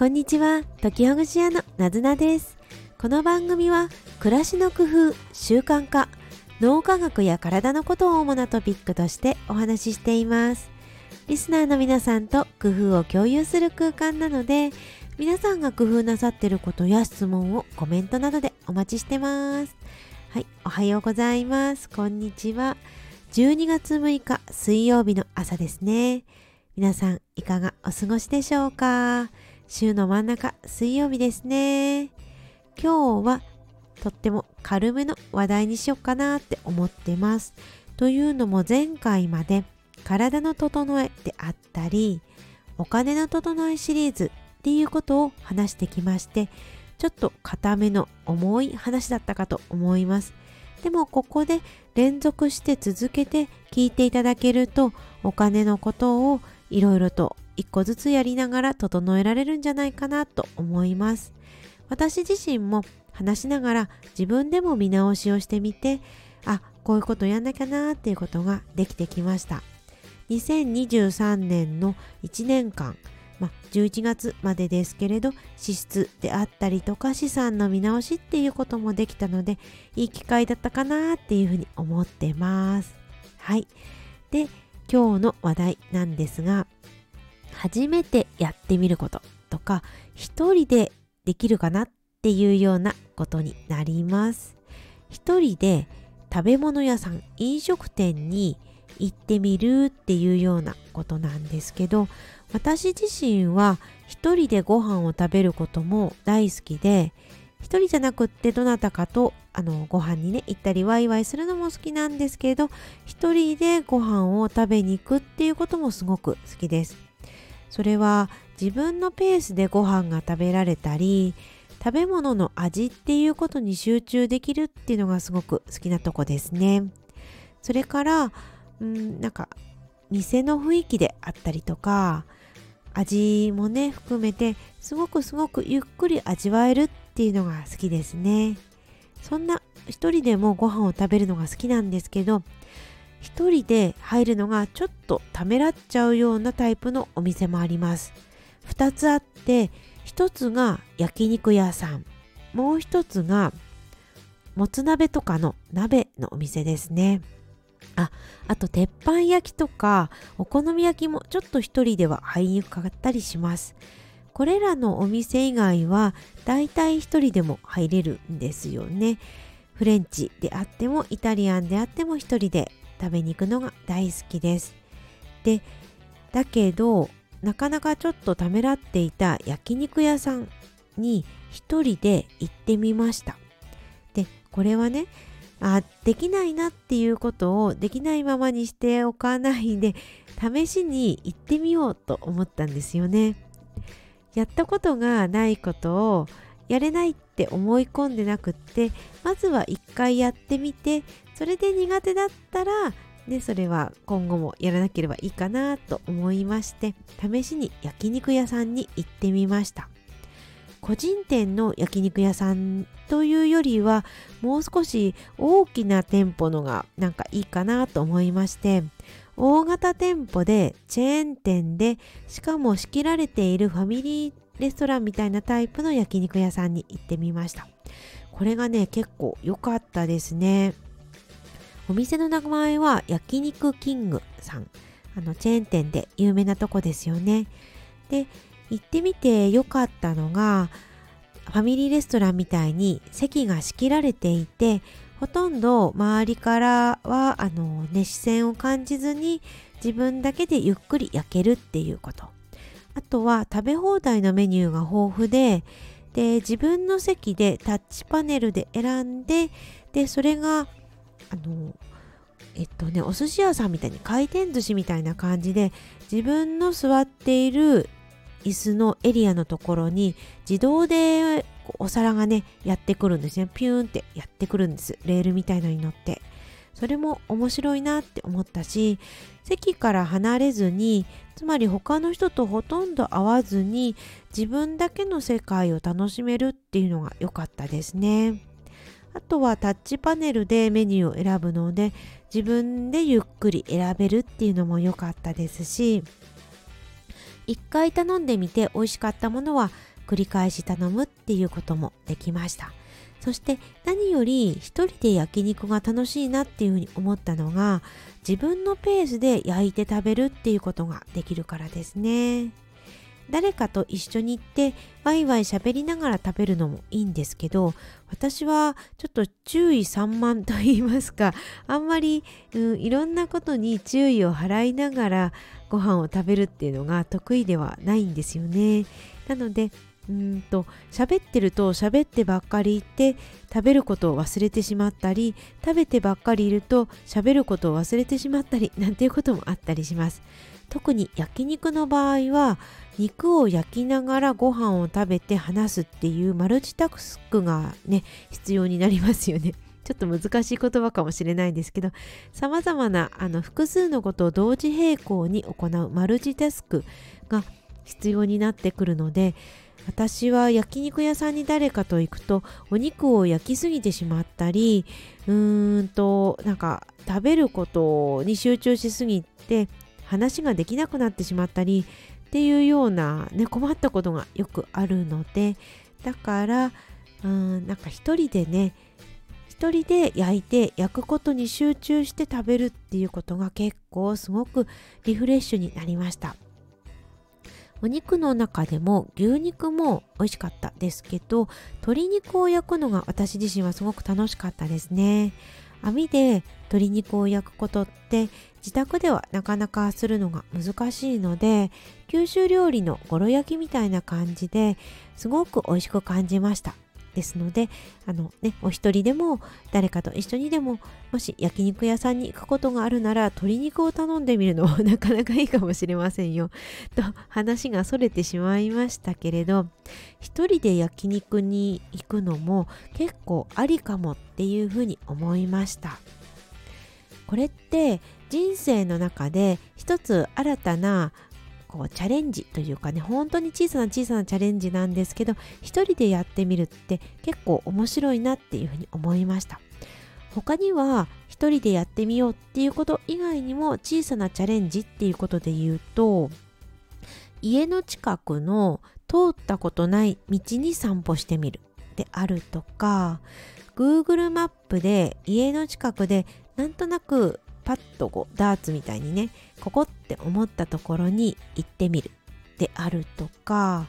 こんにちは、時ほぐし屋のなずなです。この番組は、暮らしの工夫、習慣化、脳科学や体のことを主なトピックとしてお話ししています。リスナーの皆さんと工夫を共有する空間なので、皆さんが工夫なさってることや質問をコメントなどでお待ちしてます。はい、おはようございます。こんにちは。12月6日水曜日の朝ですね。皆さんいかがお過ごしでしょうか？週の真ん中水曜日ですね。今日はとっても軽めの話題にしようかなって思ってます。というのも前回まで体の整えであったりお金の整えシリーズっていうことを話してきましてちょっと固めの重い話だったかと思います。でもここで連続して続けて聞いていただけるとお金のことをいろいろと一個ずつやりながら整えられるんじゃないかなと思います。私自身も話しながら自分でも見直しをしてみてあこういうことやんなきゃなっていうことができてきました。2023年の1年間まあ、11月までですけれど支出であったりとか資産の見直しっていうこともできたのでいい機会だったかなっていうふうに思ってます。はい。で今日の話題なんですが初めてやってみることとか一人でできるかなっていうようなことになります。一人で食べ物屋さん飲食店に行ってみるっていうようなことなんですけど私自身は一人でご飯を食べることも大好きで一人じゃなくってどなたかとあのご飯にね行ったりワイワイするのも好きなんですけど一人でご飯を食べに行くっていうこともすごく好きです。それは自分のペースでご飯が食べられたり食べ物の味っていうことに集中できるっていうのがすごく好きなとこですね。それからうんなんか店の雰囲気であったりとか味もね含めてすごくすごくゆっくり味わえるっていうのが好きですね。そんな一人でもご飯を食べるのが好きなんですけど一人で入るのがちょっとためらっちゃうようなタイプのお店もあります。2つあって1つが焼肉屋さん。もう一つがもつ鍋とかの鍋のお店ですね。ああと鉄板焼きとかお好み焼きもちょっと一人では入りにくかったりします。これらのお店以外はだいたい一人でも入れるんですよね。フレンチであってもイタリアンであっても一人で食べに行くのが大好きですでだけどなかなかちょっとためらっていた焼肉屋さんに一人で行ってみましたでこれはねあできないなっていうことをできないままにしておかないで試しに行ってみようと思ったんですよね。やったことがないことをやれないって思い込んでなくってまずは一回やってみてそれで苦手だったらでそれは今後もやらなければいいかなと思いまして試しに焼肉屋さんに行ってみました。個人店の焼肉屋さんというよりはもう少し大きな店舗のがなんかいいかなと思いまして大型店舗でチェーン店でしかも仕切られているファミリーレストランみたいなタイプの焼肉屋さんに行ってみました。これがね結構良かったですね。お店の名前は焼肉キングさん。あのチェーン店で有名なとこですよね。で行ってみて良かったのがファミリーレストランみたいに席が仕切られていてほとんど周りからはあの、ね、視線を感じずに自分だけでゆっくり焼けるっていうこと。あとは食べ放題のメニューが豊富でで自分の席でタッチパネルで選んででそれがあのえっとねお寿司屋さんみたいに回転寿司みたいな感じで自分の座っている椅子のエリアのところに自動でお皿がねやってくるんですね。ピューンってやってくるんです。レールみたいのに乗って。それも面白いなって思ったし席から離れずにつまり他の人とほとんど会わずに自分だけの世界を楽しめるっていうのが良かったですね。あとはタッチパネルでメニューを選ぶので自分でゆっくり選べるっていうのも良かったですし一回頼んでみて美味しかったものは繰り返し頼むっていうこともできました。そして何より一人で焼肉が楽しいなっていうふうに思ったのが自分のペースで焼いて食べるっていうことができるからですね。誰かと一緒に行ってワイワイ喋りながら食べるのもいいんですけど私はちょっと注意散漫と言いますかあんまり、うん、いろんなことに注意を払いながらご飯を食べるっていうのが得意ではないんですよね。なのでうんと喋ってると喋ってばっかりいて食べることを忘れてしまったり食べてばっかりいると喋ることを忘れてしまったりなんていうこともあったりします。特に焼肉の場合は肉を焼きながらご飯を食べて話すっていうマルチタスクがね必要になりますよね。ちょっと難しい言葉かもしれないんですけど様々なあの複数のことを同時並行に行うマルチタスクが必要になってくるので私は焼肉屋さんに誰かと行くとお肉を焼きすぎてしまったりうーんとなんか食べることに集中しすぎて話ができなくなってしまったりっていうような、ね、困ったことがよくあるのでだからうんなんか一人でね一人で焼いて焼くことに集中して食べるっていうことが結構すごくリフレッシュになりました。お肉の中でも牛肉も美味しかったですけど鶏肉を焼くのが私自身はすごく楽しかったですね。網で鶏肉を焼くことって自宅ではなかなかするのが難しいので九州料理のごろ焼きみたいな感じですごく美味しく感じました。ですのであのねお一人でも誰かと一緒にでももし焼肉屋さんに行くことがあるなら鶏肉を頼んでみるのも なかなかいいかもしれませんよ。と話がそれてしまいましたけれど一人で焼肉に行くのも結構ありかもっていうふうに思いました。これって人生の中で一つ新たなこうチャレンジというかね本当に小さな小さなチャレンジなんですけど一人でやってみるって結構面白いなっていうふうに思いました。他には一人でやってみようっていうこと以外にも小さなチャレンジっていうことで言うと家の近くの通ったことない道に散歩してみる。であるとか Google マップで家の近くでなんとなくパッとこうダーツみたいにねここって思ったところに行ってみるであるとか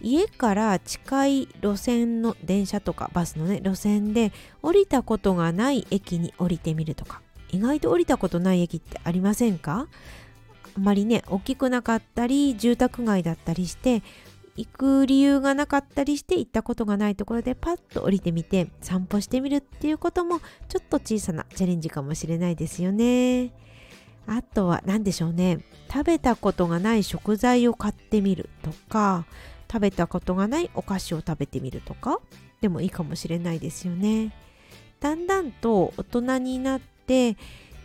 家から近い路線の電車とかバスのね路線で降りたことがない駅に降りてみるとか意外と降りたことない駅ってありませんか？あまりね大きくなかったり住宅街だったりして行く理由がなかったりして行ったことがないところでパッと降りてみて散歩してみるっていうこともちょっと小さなチャレンジかもしれないですよね。あとは何でしょうね食べたことがない食材を買ってみるとか食べたことがないお菓子を食べてみるとかでもいいかもしれないですよね。だんだんと大人になって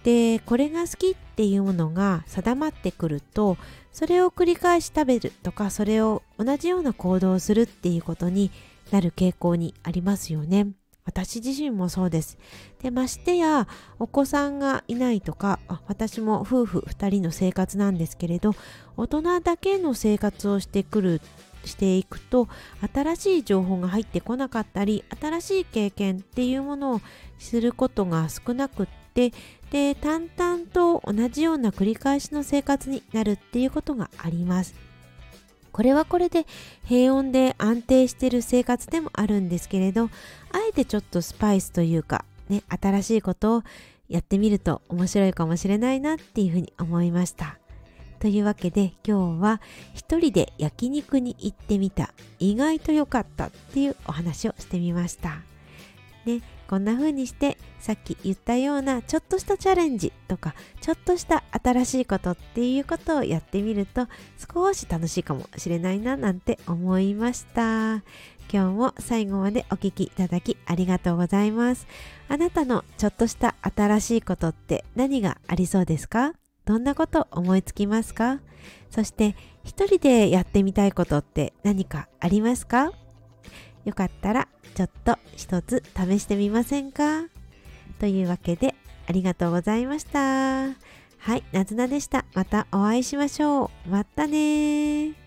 でこれが好きっていうものが定まってくるとそれを繰り返し食べるとかそれを同じような行動をするっていうことになる傾向にありますよね。私自身もそうです。で、ましてや、お子さんがいないとか、私も夫婦2人の生活なんですけれど、大人だけの生活をしてくる、していくと、新しい情報が入ってこなかったり、新しい経験っていうものをすることが少なくって、で、淡々と同じような繰り返しの生活になるっていうことがあります。これはこれで平穏で安定している生活でもあるんですけれど、あえてちょっとスパイスというか、ね、新しいことをやってみると面白いかもしれないなっていうふうに思いました。というわけで今日は一人で焼肉に行ってみた意外と良かったっていうお話をしてみました。ね、こんな風にしてさっき言ったようなちょっとしたチャレンジとかちょっとした新しいことっていうことをやってみると少し楽しいかもしれないななんて思いました。今日も最後までお聴きいただきありがとうございます。あなたのちょっとした新しいことって何がありそうですか？どんなこと思いつきますか？そして一人でやってみたいことって何かありますか？よかったらちょっと一つ試してみませんか？というわけでありがとうございました。はい、なずなでした。またお会いしましょう。またね